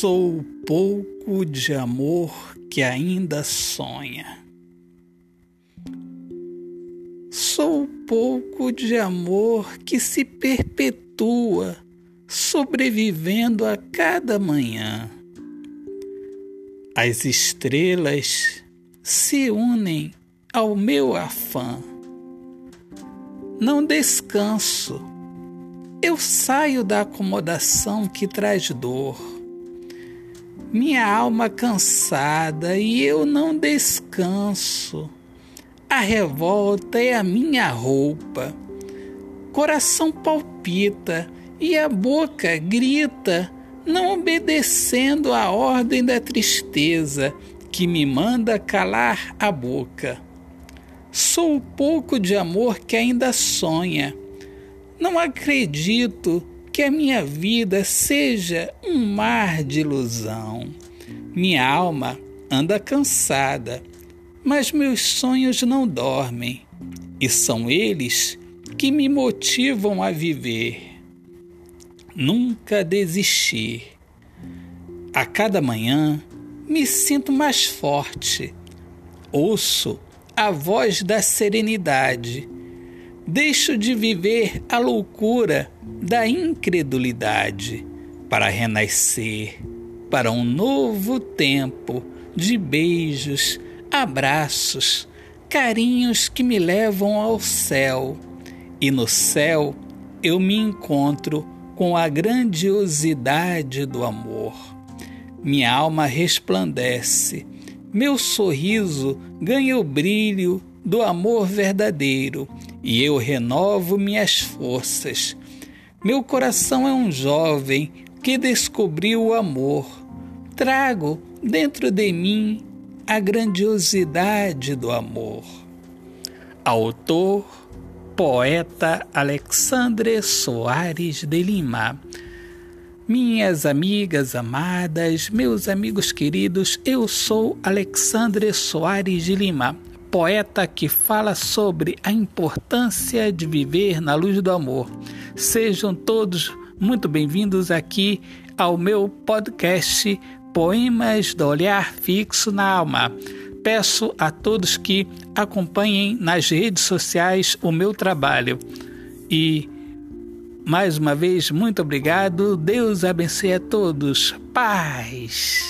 Sou o pouco de amor que ainda sonha. Sou o pouco de amor que se perpetua, sobrevivendo a cada manhã. As estrelas se unem ao meu afã. Não descanso, eu saio da acomodação que traz dor minha alma cansada e eu não descanso. A revolta é a minha roupa. Coração palpita e a boca grita, não obedecendo à ordem da tristeza que me manda calar a boca. Sou o pouco de amor que ainda sonha. Não acredito que a minha vida seja um mar de ilusão. Minha alma anda cansada, mas meus sonhos não dormem, e são eles que me motivam a viver. Nunca desistir. A cada manhã me sinto mais forte. Ouço a voz da serenidade deixo de viver a loucura da incredulidade para renascer para um novo tempo de beijos, abraços, carinhos que me levam ao céu. E no céu eu me encontro com a grandiosidade do amor. Minha alma resplandece, meu sorriso ganha o brilho do amor verdadeiro e eu renovo minhas forças. Meu coração é um jovem que descobriu o amor. Trago dentro de mim a grandiosidade do amor. Autor, poeta Alexandre Soares de Lima. Minhas amigas amadas, meus amigos queridos, eu sou Alexandre Soares de Lima poeta que fala sobre a importância de viver na luz do amor. Sejam todos muito bem-vindos aqui ao meu podcast Poemas do Olhar Fixo na Alma. Peço a todos que acompanhem nas redes sociais o meu trabalho. E mais uma vez, muito obrigado. Deus abençoe a todos. Paz.